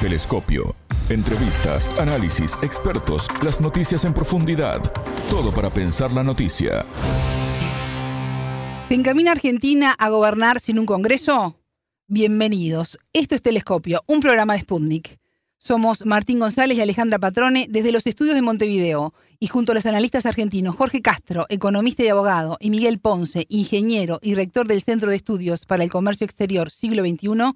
Telescopio. Entrevistas, análisis, expertos, las noticias en profundidad. Todo para pensar la noticia. ¿Se encamina Argentina a gobernar sin un Congreso? Bienvenidos. Esto es Telescopio, un programa de Sputnik. Somos Martín González y Alejandra Patrone desde los estudios de Montevideo y junto a los analistas argentinos Jorge Castro, economista y abogado, y Miguel Ponce, ingeniero y rector del Centro de Estudios para el Comercio Exterior Siglo XXI,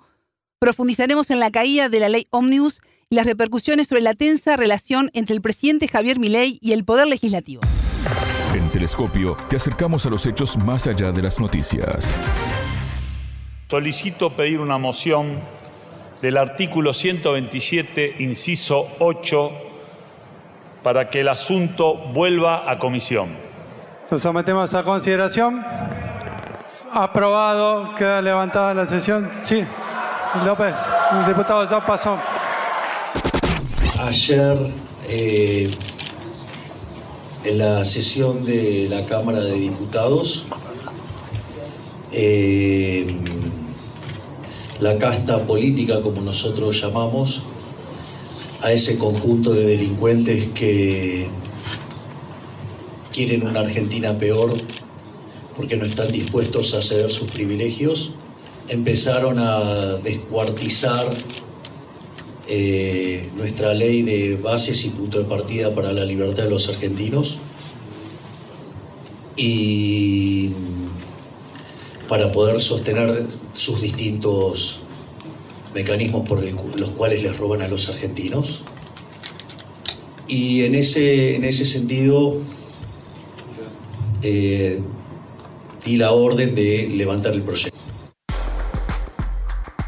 profundizaremos en la caída de la ley Omnibus y las repercusiones sobre la tensa relación entre el presidente Javier Milei y el Poder Legislativo. En Telescopio te acercamos a los hechos más allá de las noticias. Solicito pedir una moción del artículo 127, inciso 8, para que el asunto vuelva a comisión. Lo sometemos a consideración. Aprobado. Queda levantada la sesión. Sí. López, el diputado ya pasó. Ayer, eh, en la sesión de la Cámara de Diputados, eh, la casta política, como nosotros llamamos, a ese conjunto de delincuentes que quieren una Argentina peor porque no están dispuestos a ceder sus privilegios, empezaron a descuartizar eh, nuestra ley de bases y punto de partida para la libertad de los argentinos y para poder sostener sus distintos mecanismos por los cuales les roban a los argentinos. Y en ese, en ese sentido eh, di la orden de levantar el proyecto.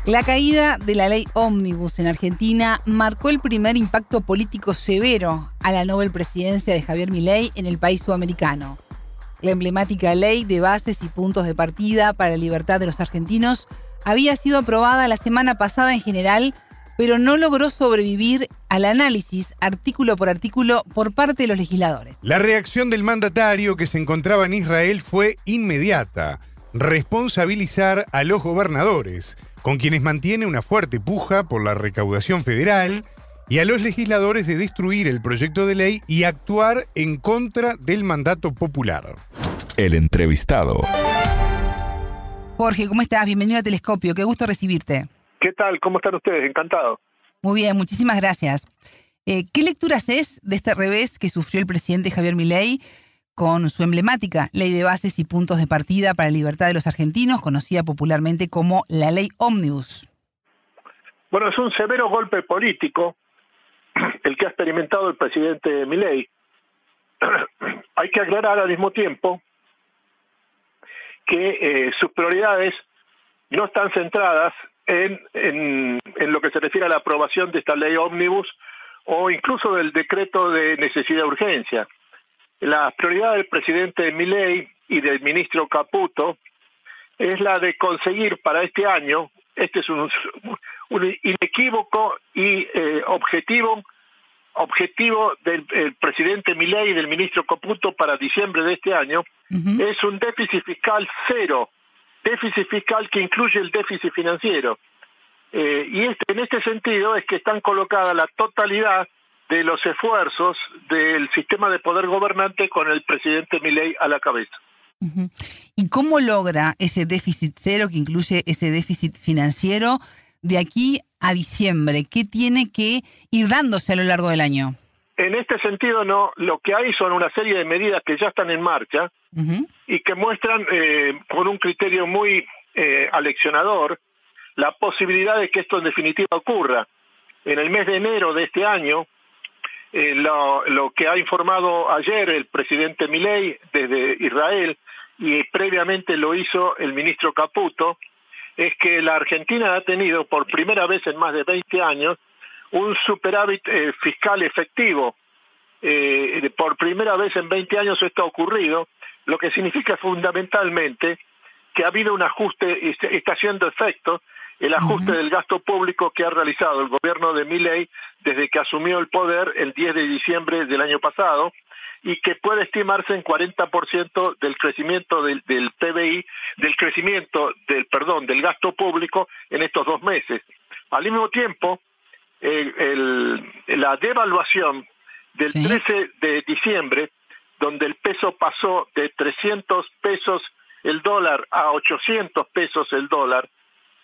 La caída de la ley Omnibus en Argentina marcó el primer impacto político severo a la Nobel Presidencia de Javier Milei en el país sudamericano. La emblemática ley de bases y puntos de partida para la libertad de los argentinos había sido aprobada la semana pasada en general, pero no logró sobrevivir al análisis artículo por artículo por parte de los legisladores. La reacción del mandatario que se encontraba en Israel fue inmediata, responsabilizar a los gobernadores con quienes mantiene una fuerte puja por la recaudación federal, y a los legisladores de destruir el proyecto de ley y actuar en contra del mandato popular. El entrevistado. Jorge, ¿cómo estás? Bienvenido a Telescopio, qué gusto recibirte. ¿Qué tal? ¿Cómo están ustedes? Encantado. Muy bien, muchísimas gracias. Eh, ¿Qué lecturas es de este revés que sufrió el presidente Javier Milei con su emblemática Ley de Bases y Puntos de Partida para la Libertad de los Argentinos, conocida popularmente como la Ley Omnibus. Bueno, es un severo golpe político el que ha experimentado el presidente Milei. Hay que aclarar al mismo tiempo que eh, sus prioridades no están centradas en, en, en, lo que se refiere a la aprobación de esta ley ómnibus o incluso del decreto de necesidad de urgencia. La prioridad del presidente Milei y del ministro Caputo es la de conseguir para este año, este es un, un inequívoco y eh, objetivo objetivo del presidente Milei y del ministro Caputo para diciembre de este año es un déficit fiscal cero, déficit fiscal que incluye el déficit financiero. Eh, y este, en este sentido es que están colocadas la totalidad de los esfuerzos del sistema de poder gobernante con el presidente Milei a la cabeza. ¿Y cómo logra ese déficit cero que incluye ese déficit financiero de aquí a diciembre? ¿Qué tiene que ir dándose a lo largo del año? En este sentido, no. Lo que hay son una serie de medidas que ya están en marcha y que muestran eh, con un criterio muy eh, aleccionador la posibilidad de que esto en definitiva ocurra. En el mes de enero de este año, eh, lo, que ha informado ayer el presidente Milei desde Israel y previamente lo hizo el ministro Caputo, es que la Argentina ha tenido por primera vez en más de 20 años un superávit eh, fiscal efectivo. Eh, por primera vez en 20 años esto ha ocurrido, lo que significa fundamentalmente que ha habido un ajuste, está haciendo efecto el ajuste del gasto público que ha realizado el gobierno de Milei desde que asumió el poder el 10 de diciembre del año pasado y que puede estimarse en 40% del crecimiento del, del PBI, del crecimiento del perdón, del gasto público en estos dos meses. Al mismo tiempo, la devaluación del 13 de diciembre, donde el peso pasó de 300 pesos el dólar a 800 pesos el dólar,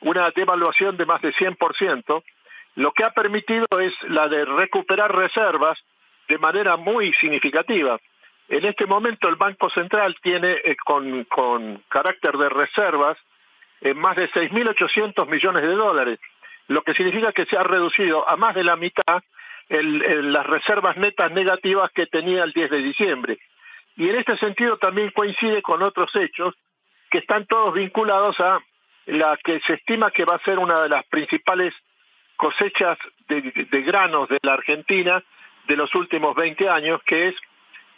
una devaluación de más de 100%, lo que ha permitido es la de recuperar reservas de manera muy significativa. En este momento el Banco Central tiene eh, con, carácter de reservas eh, más de 6.800 millones de dólares, lo que significa que se ha reducido a más de la mitad las reservas netas negativas que tenía el 10 de diciembre. Y en este sentido también coincide con otros hechos que están todos vinculados a la que se estima que va a ser una de las principales cosechas de, granos de la Argentina de los últimos 20 años, que es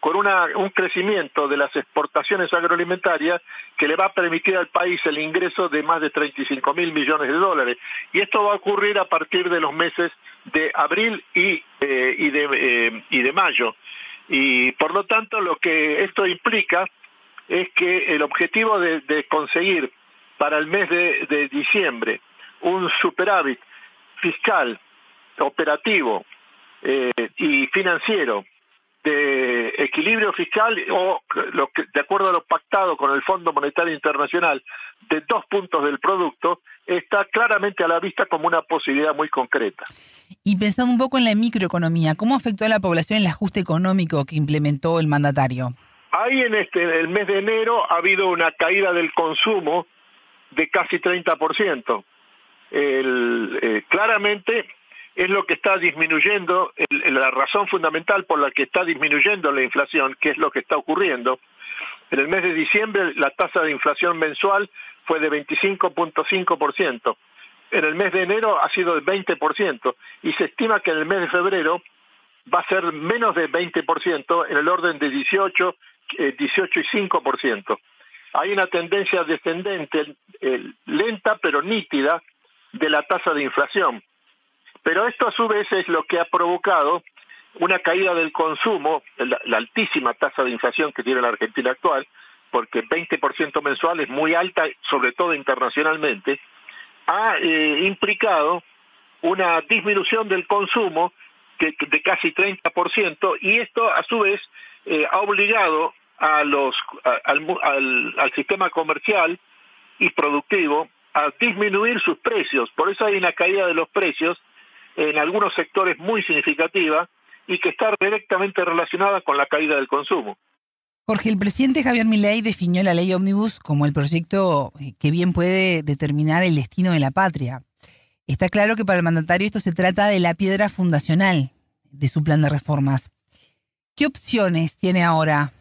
con una, un crecimiento de las exportaciones agroalimentarias que le va a permitir al país el ingreso de más de 35 mil millones de dólares. Y esto va a ocurrir a partir de los meses de abril y, eh, y, de, eh, y de mayo. Y por lo tanto lo que esto implica es que el objetivo de, de conseguir para el mes de, de diciembre un superávit fiscal, operativo eh, y financiero de equilibrio fiscal o lo que, de acuerdo a lo pactado con el Fondo Monetario Internacional de dos puntos del producto está claramente a la vista como una posibilidad muy concreta. Y pensando un poco en la microeconomía, ¿cómo afectó a la población el ajuste económico que implementó el mandatario? Ahí en este en el mes de enero ha habido una caída del consumo de casi 30% el, eh, claramente es lo que está disminuyendo, la razón fundamental por la que está disminuyendo la inflación, que es lo que está ocurriendo. En el mes de diciembre la tasa de inflación mensual fue de 25.5%. En el mes de enero ha sido de 20% y se estima que en el mes de febrero va a ser menos de 20%, en el orden de 18, 18 eh, y 5%. Hay una tendencia descendente, eh, lenta pero nítida, de la tasa de inflación. Pero esto a su vez es lo que ha provocado una caída del consumo, la, altísima tasa de inflación que tiene la Argentina actual, porque 20% mensual es muy alta, sobre todo internacionalmente, ha eh, implicado una disminución del consumo de casi 30% y esto a su vez eh, ha obligado a los, al, al sistema comercial y productivo a disminuir sus precios. Por eso hay una caída de los precios en algunos sectores muy significativa y que está directamente relacionada con la caída del consumo. Jorge, el presidente Javier Milei definió la ley Omnibus como el proyecto que bien puede determinar el destino de la patria. Está claro que para el mandatario esto se trata de la piedra fundacional de su plan de reformas. ¿Qué opciones tiene ahora?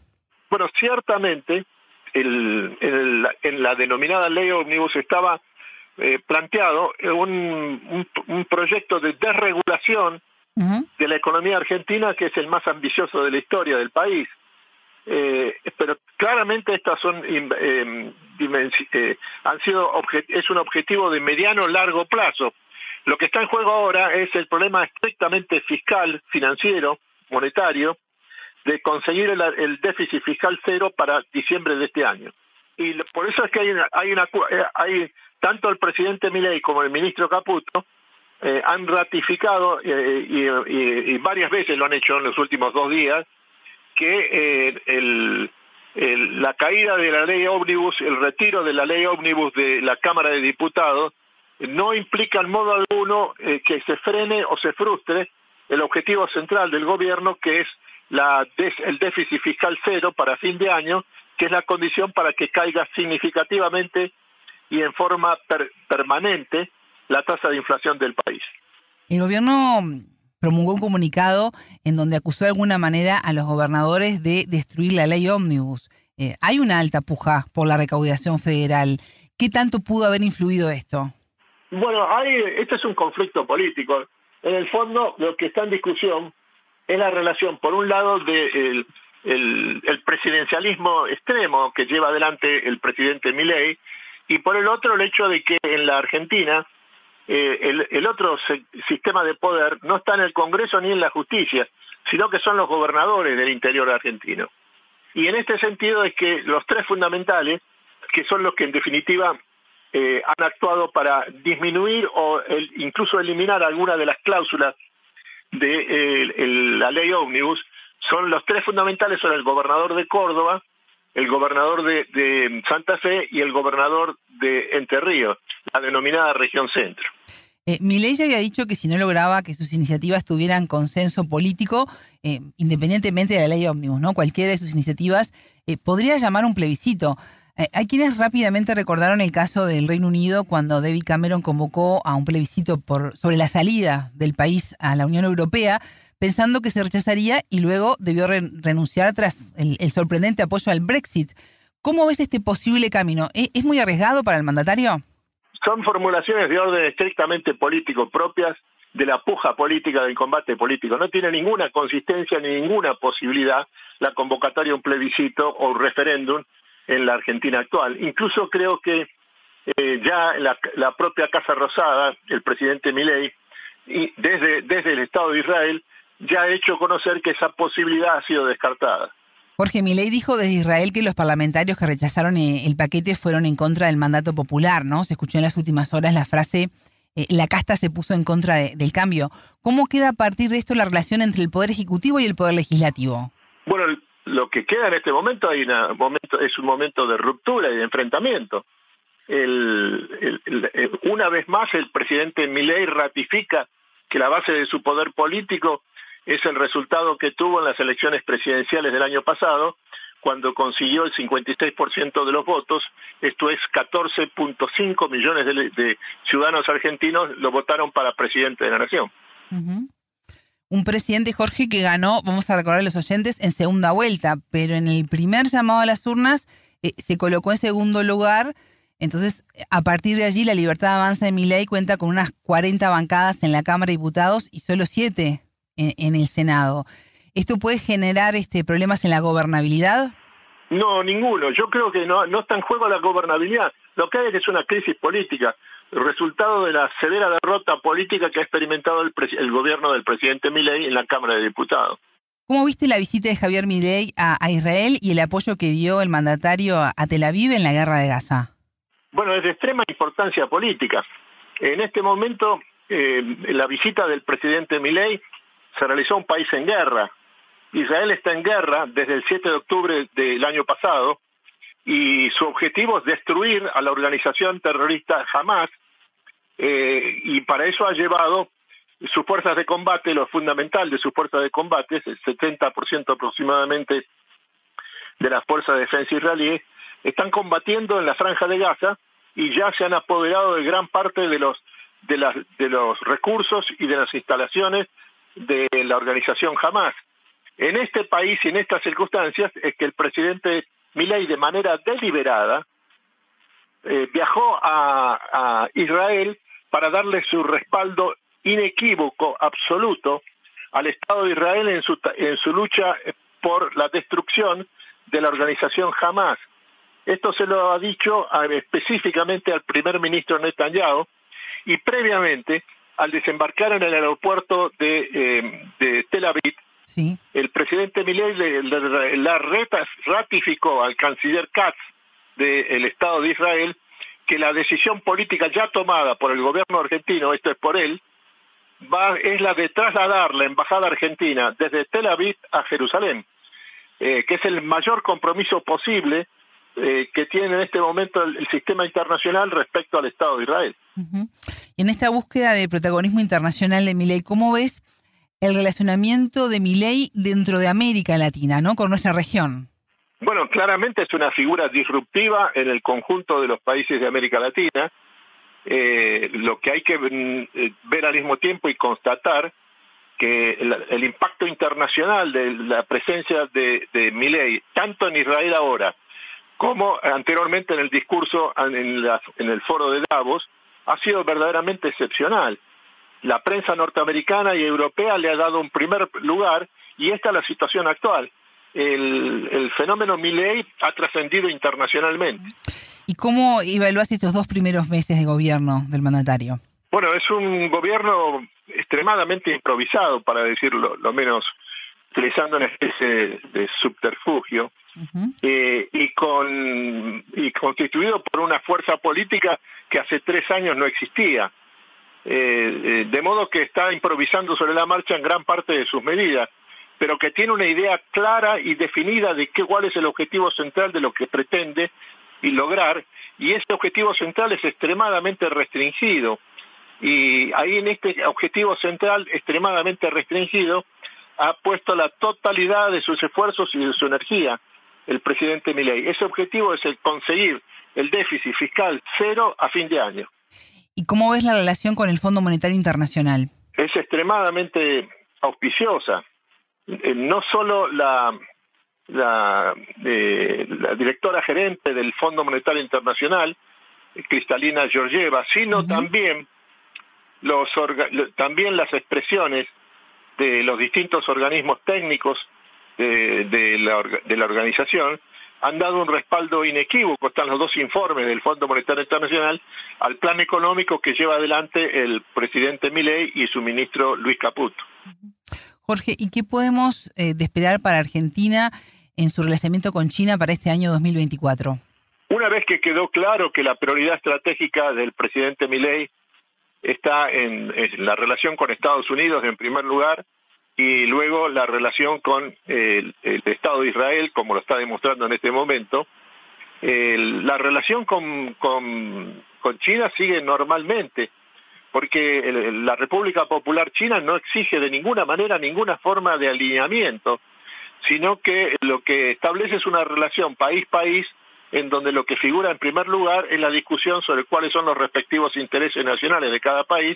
Bueno, ciertamente el, en la denominada ley Omnibus estaba eh, planteado un, un, proyecto de desregulación de la economía argentina que es el más ambicioso de la historia del país. Eh, pero claramente estas son eh, eh, han sido es un objetivo de mediano largo plazo. Lo que está en juego ahora es el problema estrictamente fiscal, financiero, monetario, de conseguir el, déficit fiscal cero para diciembre de este año. Y por eso es que hay una, hay una eh, hay tanto el presidente Milei como el ministro Caputo eh, han ratificado eh, y, varias veces lo han hecho en los últimos dos días que el, la caída de la ley ómnibus, el retiro de la ley ómnibus de la Cámara de Diputados no implica en modo alguno que se frene o se frustre el objetivo central del gobierno que es la el déficit fiscal cero para fin de año, que es la condición para que caiga significativamente y en forma permanente la tasa de inflación del país. El gobierno promulgó un comunicado en donde acusó de alguna manera a los gobernadores de destruir la ley ómnibus. Eh, hay una alta puja por la recaudación federal. ¿Qué tanto pudo haber influido esto? Bueno, hay, este es un conflicto político. En el fondo, lo que está en discusión es la relación, por un lado, del el, presidencialismo extremo que lleva adelante el presidente Milei, y por el otro, el hecho de que en la Argentina eh, el, otro sistema de poder no está en el Congreso ni en la justicia, sino que son los gobernadores del interior argentino. Y en este sentido es que los tres fundamentales, que son los que en definitiva eh, han actuado para disminuir o incluso eliminar algunas de las cláusulas de la ley ómnibus. Son los tres fundamentales, son el gobernador de Córdoba, el gobernador de, Santa Fe y el gobernador de Entre Ríos, la denominada región centro. Eh, Milei ya había dicho que si no lograba que sus iniciativas tuvieran consenso político, eh, independientemente de la ley ómnibus, ¿no? Cualquiera de sus iniciativas eh, podría llamar un plebiscito. Eh, hay quienes rápidamente recordaron el caso del Reino Unido cuando David Cameron convocó a un plebiscito por, sobre la salida del país a la Unión Europea, pensando que se rechazaría y luego debió renunciar tras el, sorprendente apoyo al Brexit. ¿Cómo ves este posible camino? ¿Es muy arriesgado para el mandatario? Son formulaciones de orden estrictamente político propias de la puja política, del combate político. No tiene ninguna consistencia ni ninguna posibilidad la convocatoria a un plebiscito o un referéndum en la Argentina actual. Incluso creo que eh, ya la, la, propia Casa Rosada, el presidente Milei, y desde, desde el Estado de Israel, ya ha hecho conocer que esa posibilidad ha sido descartada. Jorge Milei dijo desde Israel que los parlamentarios que rechazaron eh, el paquete fueron en contra del mandato popular, ¿no? Se escuchó en las últimas horas la frase eh, la casta se puso en contra del cambio. ¿Cómo queda a partir de esto la relación entre el Poder Ejecutivo y el Poder Legislativo? Bueno, lo que queda en este momento, hay momento es un momento de ruptura y de enfrentamiento. una vez más, el presidente Milei ratifica que la base de su poder político es el resultado que tuvo en las elecciones presidenciales del año pasado, cuando consiguió el 56% de los votos, esto es 14.5 millones de, ciudadanos argentinos lo votaron para presidente de la nación. Un presidente, Jorge, que ganó, vamos a recordar a los oyentes, en segunda vuelta, pero en el primer llamado a las urnas eh, se colocó en segundo lugar. Entonces, a partir de allí, la Libertad Avanza de Miley cuenta con unas 40 bancadas en la Cámara de Diputados y solo 7 en, el Senado. ¿Esto puede generar este, problemas en la gobernabilidad? No, ninguno. Yo creo que no, no está en juego la gobernabilidad. Lo que hay es una crisis política, resultado de la severa derrota política que ha experimentado el, el gobierno del presidente Milei en la Cámara de Diputados. ¿Cómo viste la visita de Javier Milei a, Israel y el apoyo que dio el mandatario a, Tel Aviv en la guerra de Gaza? Bueno, es de extrema importancia política. En este momento, eh, la visita del presidente Milei se realizó a un país en guerra. Israel está en guerra desde el 7 de octubre del año pasado y su objetivo es destruir a la organización terrorista Hamas eh, y para eso ha llevado sus fuerzas de combate, lo fundamental de sus fuerzas de combate, el 70% aproximadamente de las fuerzas de defensa israelíes, están combatiendo en la franja de Gaza y ya se han apoderado de gran parte de los de, las, de los recursos y de las instalaciones de la organización Hamas. En este país y en estas circunstancias es que el presidente Milei de manera deliberada eh, viajó a, Israel para darle su respaldo inequívoco, absoluto, al Estado de Israel en su, en su lucha por la destrucción de la organización Hamas. Esto se lo ha dicho específicamente al primer ministro Netanyahu y previamente al desembarcar en el aeropuerto de, eh, Tel Aviv, el presidente Milei la ratificó al canciller Katz del Estado de Israel que la decisión política ya tomada por el gobierno argentino, esto es por él, va, es la de trasladar la embajada argentina desde Tel Aviv a Jerusalén, eh, que es el mayor compromiso posible eh, que tiene en este momento el, sistema internacional respecto al Estado de Israel. Y en esta búsqueda de protagonismo internacional de Milei, ¿cómo ves el relacionamiento de Milei dentro de América Latina, ¿no? Con nuestra región. Bueno, claramente es una figura disruptiva en el conjunto de los países de América Latina. Eh, lo que hay que mm, eh, ver al mismo tiempo y constatar que el, impacto internacional de la presencia de, de Milei, tanto en Israel ahora como anteriormente en el discurso en, en el foro de Davos, ha sido verdaderamente excepcional la prensa norteamericana y europea le ha dado un primer lugar y esta es la situación actual. El, fenómeno Milley ha trascendido internacionalmente. ¿Y cómo evalúas estos dos primeros meses de gobierno del mandatario? Bueno, es un gobierno extremadamente improvisado, para decirlo lo menos utilizando una especie de, subterfugio, eh, y, con, y constituido por una fuerza política que hace tres años no existía. Eh, de modo que está improvisando sobre la marcha en gran parte de sus medidas, pero que tiene una idea clara y definida de qué, cuál es el objetivo central de lo que pretende y lograr, y este objetivo central es extremadamente restringido. Y ahí en este objetivo central extremadamente restringido ha puesto la totalidad de sus esfuerzos y de su energía el presidente Milei. Ese objetivo es el conseguir el déficit fiscal cero a fin de año. ¿Y cómo ves la relación con el Fondo Monetario Internacional? Es extremadamente auspiciosa. Eh, no solo la, la, eh, la directora gerente del Fondo Monetario Internacional, Cristalina Georgieva, sino también los también las expresiones de los distintos organismos técnicos de, la, de la organización han dado un respaldo inequívoco, están los dos informes del Fondo Monetario Internacional, al plan económico que lleva adelante el presidente Milei y su ministro Luis Caputo. Jorge, ¿y qué podemos eh, esperar para Argentina en su relacionamiento con China para este año 2024? Una vez que quedó claro que la prioridad estratégica del presidente Milei está en, la relación con Estados Unidos en primer lugar y luego la relación con el, Estado de Israel, como lo está demostrando en este momento. la relación con, con, China sigue normalmente, porque la República Popular China no exige de ninguna manera ninguna forma de alineamiento, sino que lo que establece es una relación país-país en donde lo que figura en primer lugar es la discusión sobre cuáles son los respectivos intereses nacionales de cada país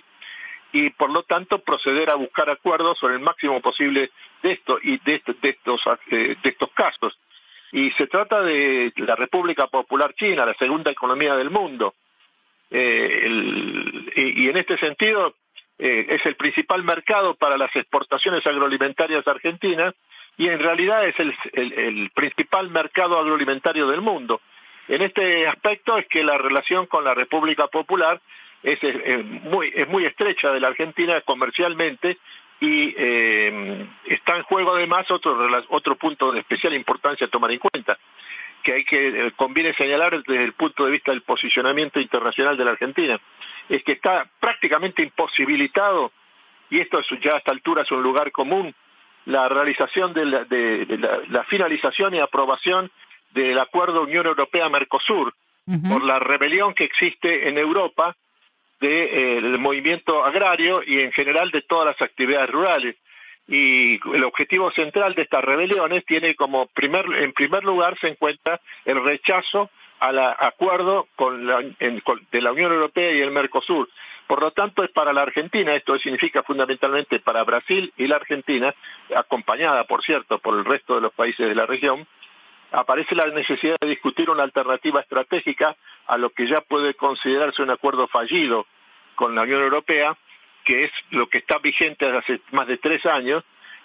y por lo tanto proceder a buscar acuerdos sobre el máximo posible de esto y de, estos eh, de estos casos. Y se trata de la República Popular China la segunda economía del mundo. Eh, y, en este sentido eh, es el principal mercado para las exportaciones agroalimentarias argentinas y en realidad es el, principal mercado agroalimentario del mundo. En este aspecto es que la relación con la República Popular es, muy, es muy estrecha de la Argentina comercialmente y eh, está en juego además otro, otro punto de especial importancia a tomar en cuenta, que hay que eh, conviene señalar desde el punto de vista del posicionamiento internacional de la Argentina, es que está prácticamente imposibilitado, y esto ya a esta altura es un lugar común, la realización de la, finalización y aprobación del acuerdo Unión Europea-Mercosur por la rebelión que existe en Europa del eh, movimiento agrario y en general de todas las actividades rurales. Y el objetivo central de estas rebeliones tiene como primer, en primer lugar se encuentra el rechazo al acuerdo con la, de la Unión Europea y el Mercosur. Por lo tanto, es para la Argentina, esto significa fundamentalmente para Brasil y la Argentina, acompañada, por cierto, por el resto de los países de la región, aparece la necesidad de discutir una alternativa estratégica a lo que ya puede considerarse un acuerdo fallido con la Unión Europea, que es lo que está vigente desde hace más de tres años,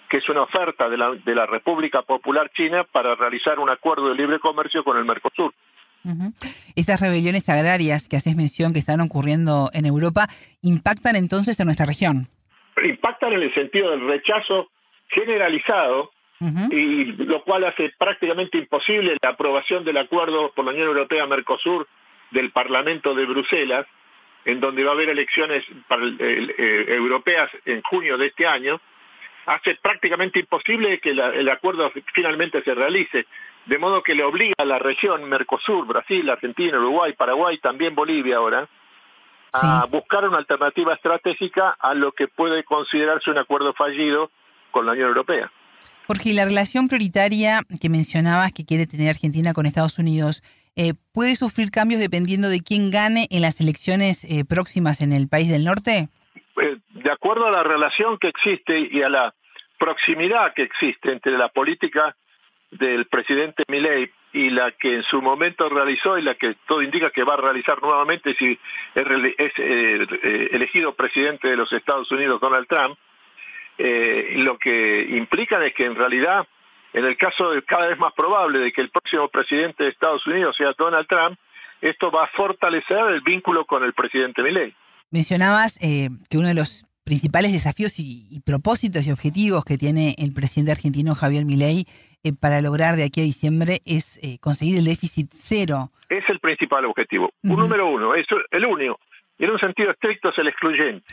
que es una oferta de la, de la República Popular China para realizar un acuerdo de libre comercio con el Mercosur. Estas rebeliones agrarias que haces mención que están ocurriendo en Europa, ¿impactan entonces en nuestra región? Impactan en el sentido del rechazo generalizado y lo cual hace prácticamente imposible la aprobación del acuerdo por la Unión Europea-Mercosur del Parlamento de Bruselas, en donde va a haber elecciones eh, europeas en junio de este año, hace prácticamente imposible que el acuerdo finalmente se realice de modo que le obliga a la región Mercosur, Brasil, Argentina, Uruguay, Paraguay, también Bolivia ahora, a buscar una alternativa estratégica a lo que puede considerarse un acuerdo fallido con la Unión Europea. Porque la relación prioritaria que mencionabas que quiere tener Argentina con Estados Unidos eh, puede sufrir cambios dependiendo de quién gane en las elecciones eh, próximas en el país del norte. Eh, de acuerdo a la relación que existe y a la proximidad que existe entre la política del presidente Milei y la que en su momento realizó y la que todo indica que va a realizar nuevamente si es, eh, eh, elegido presidente de los Estados Unidos Donald Trump, eh, lo que implica es que en realidad, en el caso de cada vez más probable de que el próximo presidente de Estados Unidos sea Donald Trump, esto va a fortalecer el vínculo con el presidente Milei. Mencionabas que uno de los principales desafíos y, propósitos y objetivos que tiene el presidente argentino Javier Milei eh, para lograr de aquí a diciembre es eh, conseguir el déficit cero. Es el principal objetivo. Un número uno, es el único. En un sentido estricto es el excluyente.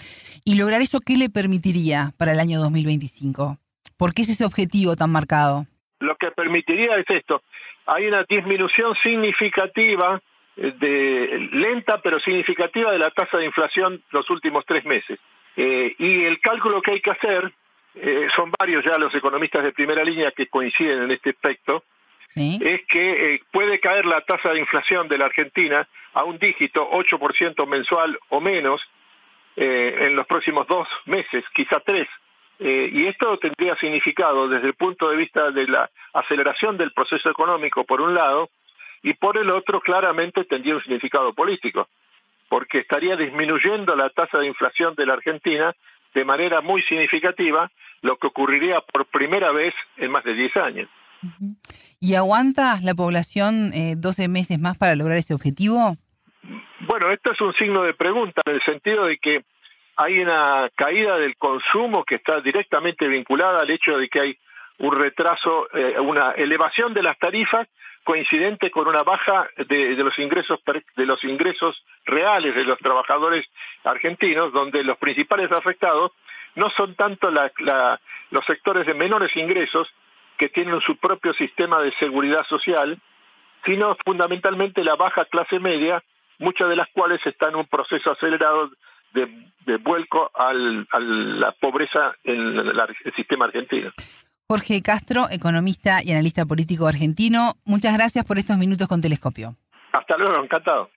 ¿Y lograr eso qué le permitiría para el año 2025? ¿Por qué es ese objetivo tan marcado? Lo que permitiría es esto. Hay una disminución significativa de lenta pero significativa de la tasa de inflación los últimos tres meses. Eh, y el cálculo que hay que hacer, eh, son varios ya los economistas de primera línea que coinciden en este aspecto, es que eh, puede caer la tasa de inflación de la Argentina a un dígito, 8% mensual o menos, en los próximos dos meses, quizá tres. Y esto tendría significado desde el punto de vista de la aceleración del proceso económico, por un lado, y por el otro claramente tendría un significado político, porque estaría disminuyendo la tasa de inflación de la Argentina de manera muy significativa, lo que ocurriría por primera vez en más de 10 años. ¿Y aguanta la población eh, 12 meses más para lograr ese objetivo? Bueno, esto es un signo de pregunta en el sentido de que hay una caída del consumo que está directamente vinculada al hecho de que hay un retraso, eh, una elevación de las tarifas coincidente con una baja de, los ingresos de los ingresos reales de los trabajadores argentinos, donde los principales afectados no son tanto los sectores de menores ingresos que tienen su propio sistema de seguridad social, sino fundamentalmente la baja clase media, muchas de las cuales están en un proceso acelerado de, vuelco a la pobreza en el sistema argentino. Jorge Castro, economista y analista político argentino. Muchas gracias por estos minutos con Telescopio. Hasta luego, encantado.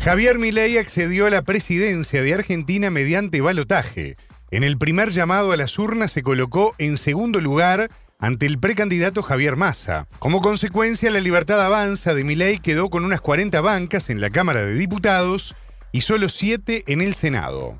Javier Milei accedió a la presidencia de Argentina mediante balotaje. En el primer llamado a las urnas se colocó en segundo lugar ante el precandidato Javier Massa. Como consecuencia, la libertad avanza de Milei quedó con unas 40 bancas en la Cámara de Diputados y solo 7 en el Senado.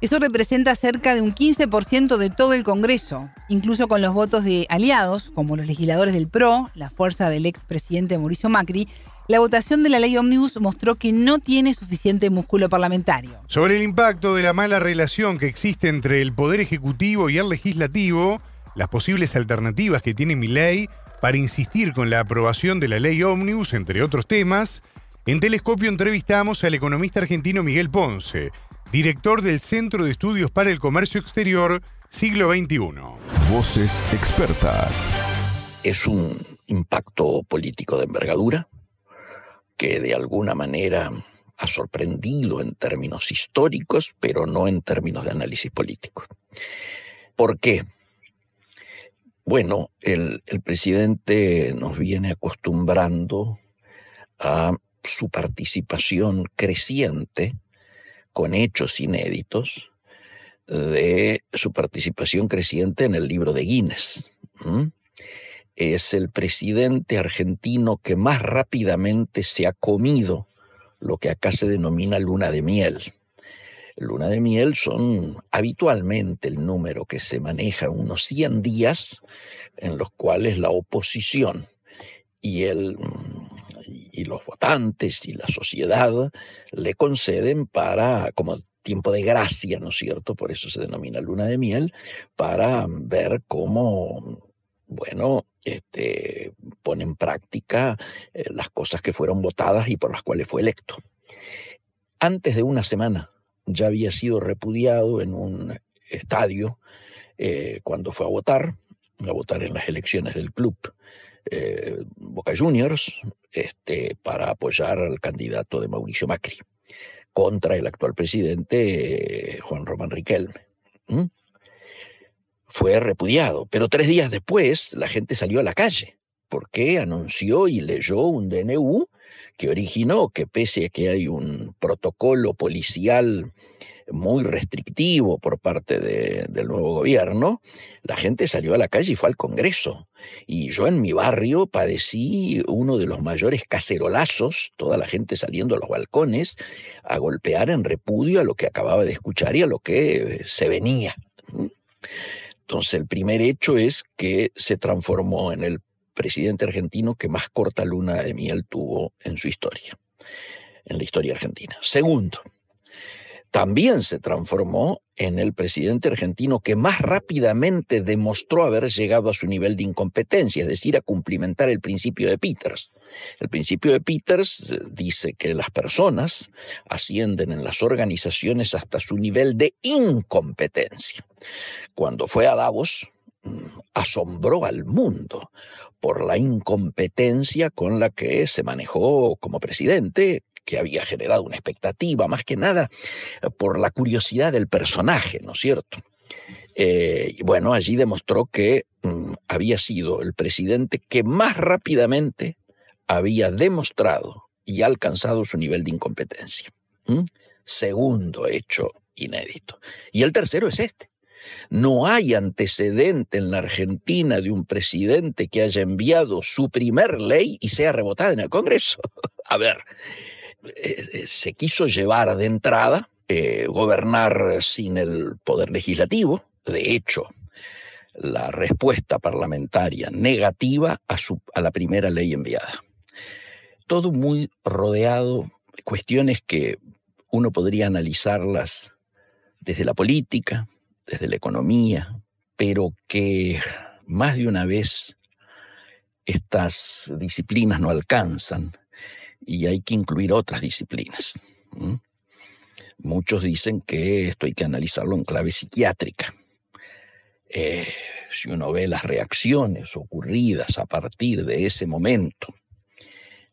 Eso representa cerca de un 15% de todo el Congreso, incluso con los votos de aliados, como los legisladores del PRO, la fuerza del expresidente Mauricio Macri. La votación de la ley Omnibus mostró que no tiene suficiente músculo parlamentario. Sobre el impacto de la mala relación que existe entre el Poder Ejecutivo y el Legislativo, las posibles alternativas que tiene mi ley para insistir con la aprobación de la ley Omnibus, entre otros temas, en Telescopio entrevistamos al economista argentino Miguel Ponce, director del Centro de Estudios para el Comercio Exterior, siglo XXI. Voces expertas. Es un impacto político de envergadura que de alguna manera ha sorprendido en términos históricos, pero no en términos de análisis político. ¿Por qué? Bueno, el, el presidente nos viene acostumbrando a su participación creciente con hechos inéditos de su participación creciente en el libro de Guinness. Es el presidente argentino que más rápidamente se ha comido lo que acá se denomina luna de miel. Luna de miel son habitualmente el número que se maneja unos 100 días en los cuales la oposición y el y los votantes y la sociedad le conceden para, como tiempo de gracia, ¿no es cierto? Por eso se denomina luna de miel, para ver cómo, bueno, este, pone en práctica eh, las cosas que fueron votadas y por las cuales fue electo. Antes de una semana ya había sido repudiado en un estadio eh, cuando fue a votar, a votar en las elecciones del club eh, Boca Juniors este, para apoyar al candidato de Mauricio Macri contra el actual presidente eh, Juan Román Riquelme. Fue repudiado, pero tres días después la gente salió a la calle porque anunció y leyó un DNU que originó que pese a que hay un protocolo policial muy restrictivo por parte del nuevo gobierno, la gente salió a la calle y fue al Congreso. Y yo en mi barrio padecí uno de los mayores cacerolazos, toda la gente saliendo a los balcones a golpear en repudio a lo que acababa de escuchar y a lo que se venía. Entonces el primer hecho es que se transformó en el presidente argentino que más corta luna de miel tuvo en su historia, en la historia argentina. Segundo, también se transformó en el presidente argentino que más rápidamente demostró haber llegado a su nivel de incompetencia, es decir, a cumplimentar el principio de Peters. El principio de Peters eh, dice que las personas ascienden en las organizaciones hasta su nivel de incompetencia. Cuando fue a Davos, mm, asombró al mundo por la incompetencia con la que se manejó como presidente, que había generado una expectativa, más que nada por la curiosidad del personaje, ¿no es cierto? Eh, bueno, allí demostró que mm, había sido el presidente que más rápidamente había demostrado y alcanzado su nivel de incompetencia. Segundo hecho inédito. Y el tercero es este. No hay antecedente en la Argentina de un presidente que haya enviado su primer ley y sea rebotada en el Congreso. A ver, eh, eh, se quiso llevar de entrada eh, gobernar sin el poder legislativo. De hecho, la respuesta parlamentaria negativa a, su, a la primera ley enviada. Todo muy rodeado de cuestiones que uno podría analizarlas desde la política, desde la economía, pero que más de una vez estas disciplinas no alcanzan y hay que incluir otras disciplinas. Muchos dicen que esto hay que analizarlo en clave psiquiátrica. Eh, si uno ve las reacciones ocurridas a partir de ese momento,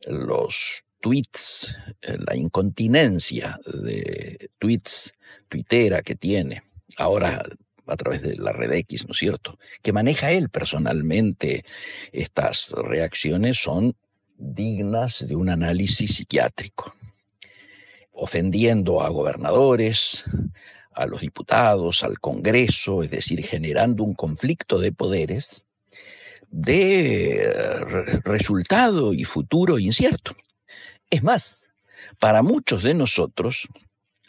los tweets, eh, la incontinencia de tweets, tuitera que tiene, ahora a través de la red X, ¿no es cierto? Que maneja él personalmente estas reacciones son dignas de un análisis psiquiátrico, ofendiendo a gobernadores, a los diputados, al Congreso, es decir, generando un conflicto de poderes de resultado y futuro incierto. Es más, para muchos de nosotros,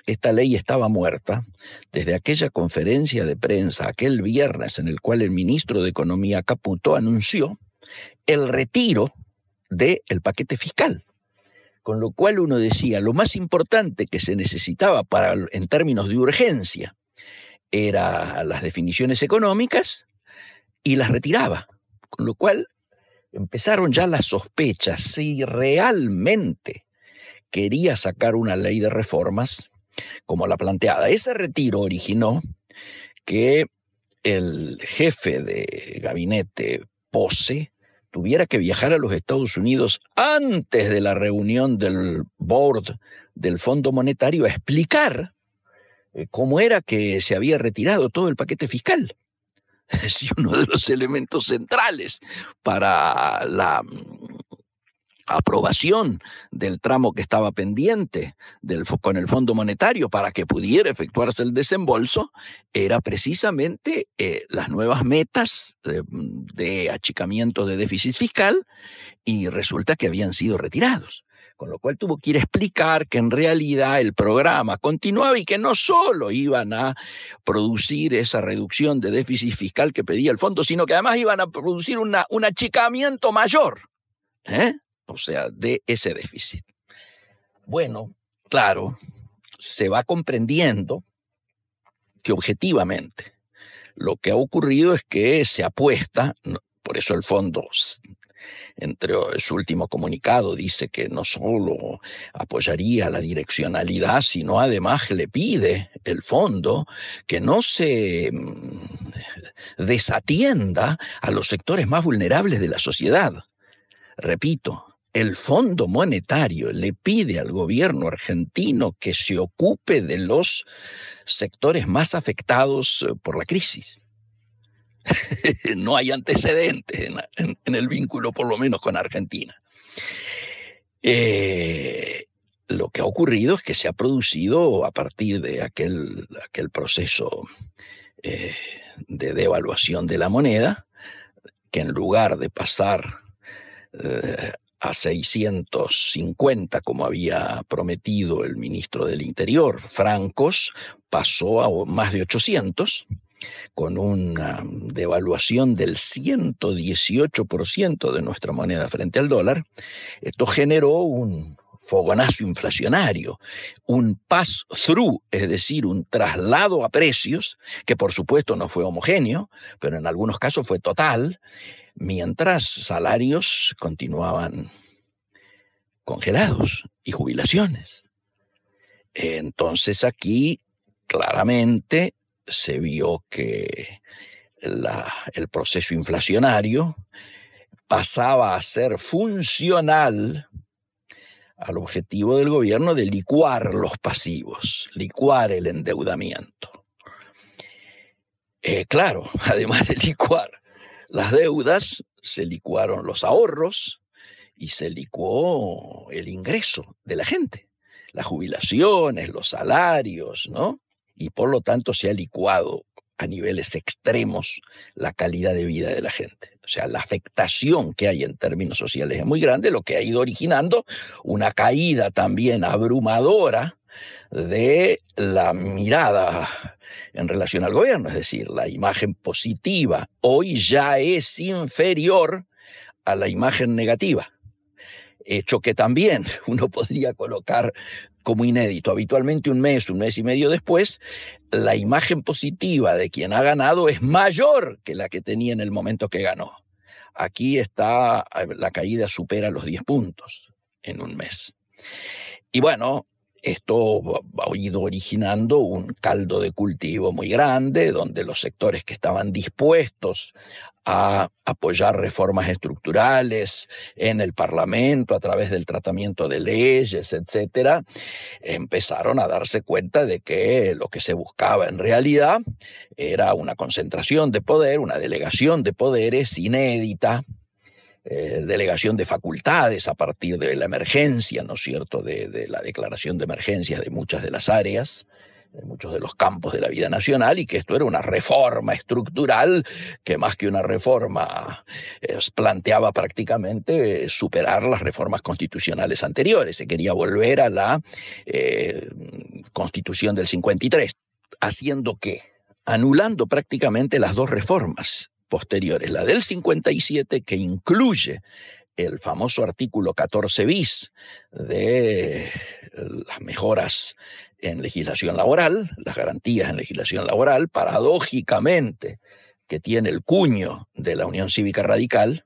esta ley estaba muerta desde aquella conferencia de prensa aquel viernes en el cual el ministro de Economía Caputo anunció el retiro del paquete fiscal. Con lo cual uno decía, lo más importante que se necesitaba para, en términos de urgencia era las definiciones económicas y las retiraba. Con lo cual empezaron ya las sospechas si realmente quería sacar una ley de reformas como la planteada. Ese retiro originó que el jefe de gabinete Pose tuviera que viajar a los Estados Unidos antes de la reunión del board del Fondo Monetario a explicar eh, cómo era que se había retirado todo el paquete fiscal. Es uno de los elementos centrales para la aprobación del tramo que estaba pendiente con el Fondo Monetario para que pudiera efectuarse el desembolso era precisamente eh, las nuevas metas de, achicamiento de déficit fiscal y resulta que habían sido retirados con lo cual tuvo que ir a explicar que en realidad el programa continuaba y que no solo iban a producir esa reducción de déficit fiscal que pedía el fondo, sino que además iban a producir un achicamiento mayor. ¿eh? O sea, de ese déficit. Bueno, claro, se va comprendiendo que objetivamente lo que ha ocurrido es que se apuesta, por eso el fondo, entre su último comunicado, dice que no solo apoyaría la direccionalidad, sino además le pide el fondo que no se mm, desatienda a los sectores más vulnerables de la sociedad. Repito, el Fondo Monetario le pide al gobierno argentino que se ocupe de los sectores más afectados eh, por la crisis. no hay antecedentes en, el vínculo, por lo menos con Argentina. Eh, lo que ha ocurrido es que se ha producido a partir de aquel, proceso eh, de devaluación de la moneda, que en lugar de pasar a 650, como había prometido el ministro del Interior, francos, pasó a más de 800, con una devaluación del 118% de nuestra moneda frente al dólar. Esto generó un fogonazo inflacionario, un pass-through, es decir, un traslado a precios, que por supuesto no fue homogéneo, pero en algunos casos fue total, mientras salarios continuaban congelados y jubilaciones. Entonces aquí claramente se vio que el proceso inflacionario pasaba a ser funcional al objetivo del gobierno de licuar los pasivos, licuar el endeudamiento. Eh, claro, además de licuar las deudas, se licuaron los ahorros y se licuó el ingreso de la gente, las jubilaciones, los salarios, ¿no? Y por lo tanto se ha licuado a niveles extremos la calidad de vida de la gente. O sea, la afectación que hay en términos sociales es muy grande, lo que ha ido originando una caída también abrumadora de la mirada en relación al gobierno, es decir, la imagen positiva hoy ya es inferior a la imagen negativa hecho que también uno podría colocar como inédito. Habitualmente un mes, un mes y medio después, la imagen positiva de quien ha ganado es mayor que la que tenía en el momento que ganó. Aquí está, la caída supera los 10 puntos en un mes. Y bueno, esto ha ido originando un caldo de cultivo muy grande, donde los sectores que estaban dispuestos a apoyar reformas estructurales en el Parlamento a través del tratamiento de leyes, etcétera, empezaron a darse cuenta de que lo que se buscaba en realidad era una concentración de poder, una delegación de poderes inédita, eh, delegación de facultades a partir de la emergencia, ¿no es cierto?, de, la declaración de emergencias de muchas de las áreas, de muchos de los campos de la vida nacional, y que esto era una reforma estructural que más que una reforma planteaba prácticamente superar las reformas constitucionales anteriores. Se quería volver a la eh, constitución del 53, haciendo que anulando prácticamente las dos reformas posteriores. La del 57, que incluye el famoso artículo 14 bis de las mejoras en legislación laboral, las garantías en legislación laboral, paradójicamente, que tiene el cuño de la Unión Cívica Radical,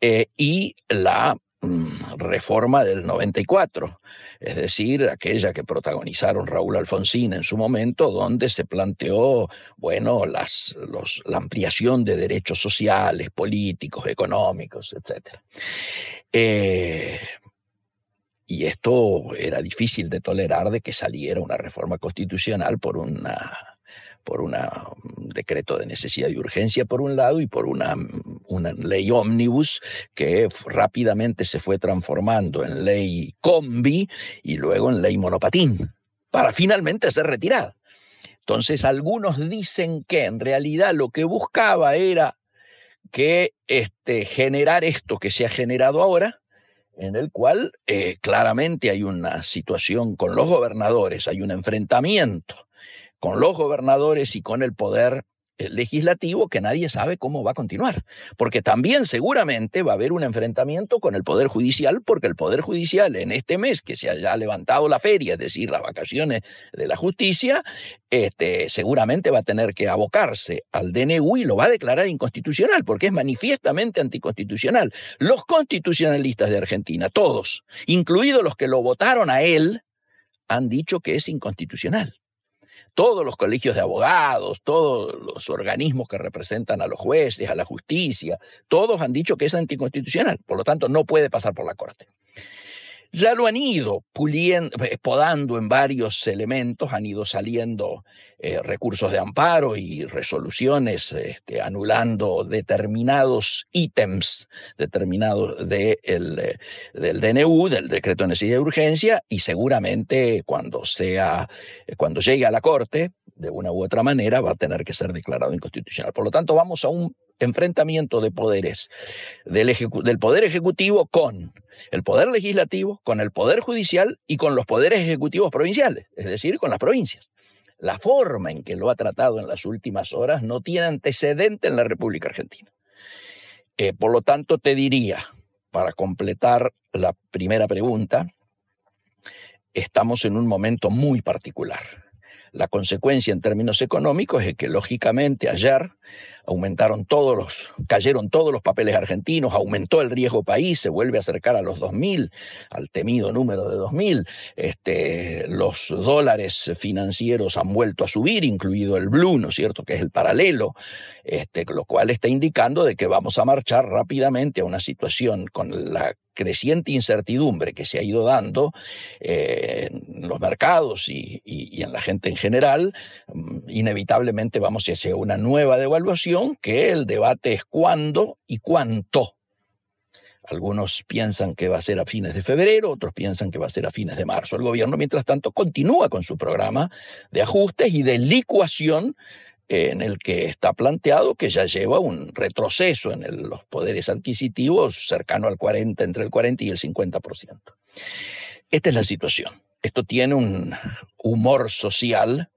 eh, y la mm, reforma del 94, es decir, aquella que protagonizaron Raúl Alfonsín en su momento, donde se planteó, bueno, la ampliación de derechos sociales, políticos, económicos, etc. Eh, y esto era difícil de tolerar de que saliera una reforma constitucional por una por un decreto de necesidad y urgencia por un lado y por una, una ley ómnibus que rápidamente se fue transformando en ley combi y luego en ley monopatín, para finalmente ser retirada. Entonces algunos dicen que en realidad lo que buscaba era que este, generar esto que se ha generado ahora, en el cual eh, claramente hay una situación con los gobernadores, hay un enfrentamiento con los gobernadores y con el poder eh, legislativo que nadie sabe cómo va a continuar. Porque también seguramente va a haber un enfrentamiento con el Poder Judicial, porque el Poder Judicial en este mes que se haya levantado la feria, es decir, las vacaciones de la justicia, este, seguramente va a tener que abocarse al DNU y lo va a declarar inconstitucional, porque es manifiestamente anticonstitucional. Los constitucionalistas de Argentina, todos, incluidos los que lo votaron a él, han dicho que es inconstitucional todos los colegios de abogados, todos los organismos que representan a los jueces, a la justicia, todos han dicho que es anticonstitucional, por lo tanto no puede pasar por la Corte. Ya lo han ido puliendo, eh, podando en varios elementos, han ido saliendo eh, recursos de amparo y resoluciones este, anulando determinados ítems determinados de eh, del DNU, del decreto de necesidad de urgencia, y seguramente cuando, sea, cuando llegue a la Corte, de una u otra manera, va a tener que ser declarado inconstitucional. Por lo tanto, vamos a un enfrentamiento de poderes del, Poder Ejecutivo con el Poder Legislativo, con el Poder Judicial y con los poderes ejecutivos provinciales, es decir, con las provincias. La forma en que lo ha tratado en las últimas horas no tiene antecedente en la República Argentina. Eh, por lo tanto, te diría, para completar la primera pregunta, estamos en un momento muy particular. La consecuencia en términos económicos es que lógicamente ayer aumentaron todos los, cayeron todos los papeles argentinos, aumentó el riesgo país, se vuelve a acercar a los 2.000, al temido número de 2.000, este, los dólares financieros han vuelto a subir, incluido el blue, ¿no es cierto?, que es el paralelo, este, lo cual está indicando de que vamos a marchar rápidamente a una situación con la creciente incertidumbre que se ha ido dando eh, en los mercados y, en la gente en general, mm, inevitablemente vamos hacia una nueva devaluación que el debate es cuándo y cuánto. Algunos piensan que va a ser a fines de febrero, otros piensan que va a ser a fines de marzo. El gobierno, mientras tanto, continúa con su programa de ajustes y de licuación en el que está planteado que ya lleva un retroceso en los poderes adquisitivos cercano al 40, entre el 40 y el 50%. Esta es la situación. Esto tiene un humor social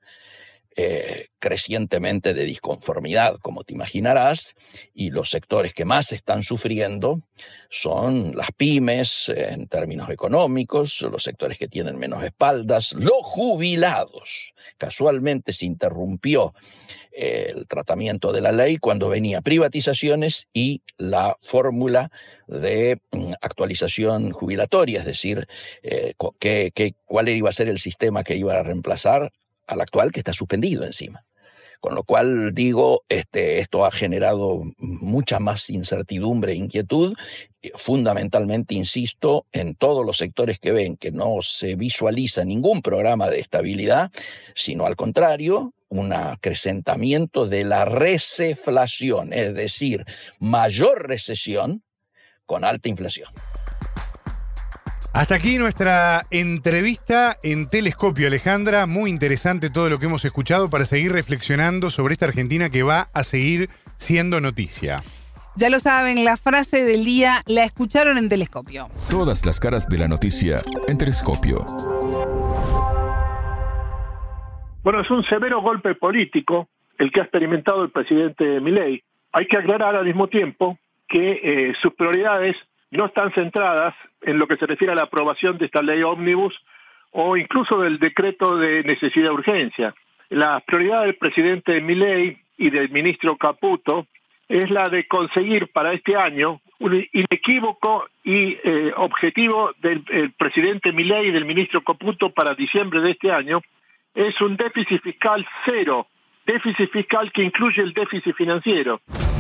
eh, crecientemente de disconformidad, como te imaginarás, y los sectores que más están sufriendo son las pymes en términos económicos, los sectores que tienen menos espaldas, los jubilados. Casualmente se interrumpió el tratamiento de la ley cuando venía privatizaciones y la fórmula de mm, actualización jubilatoria, es decir, eh, cuál iba a ser el sistema que iba a reemplazar al actual que está suspendido encima. Con lo cual digo, este, esto ha generado mucha más incertidumbre e inquietud, fundamentalmente, insisto, en todos los sectores que ven que no se visualiza ningún programa de estabilidad, sino al contrario, un acrecentamiento de la receflación, es decir, mayor recesión con alta inflación. Hasta aquí nuestra entrevista en Telescopio, Alejandra. Muy interesante todo lo que hemos escuchado para seguir reflexionando sobre esta Argentina que va a seguir siendo noticia. Ya lo saben, la frase del día la escucharon en Telescopio. Todas las caras de la noticia en Telescopio. Bueno, es un severo golpe político el que ha experimentado el presidente Milei. Hay que aclarar al mismo tiempo que eh, sus prioridades no están centradas en lo que se refiere a la aprobación de esta ley ómnibus o incluso del decreto de necesidad de urgencia. La prioridad del presidente Milei y del ministro Caputo es la de conseguir para este año un inequívoco y eh, objetivo del presidente Milei y del ministro Caputo para diciembre de este año es un déficit fiscal cero, déficit fiscal que incluye el déficit financiero.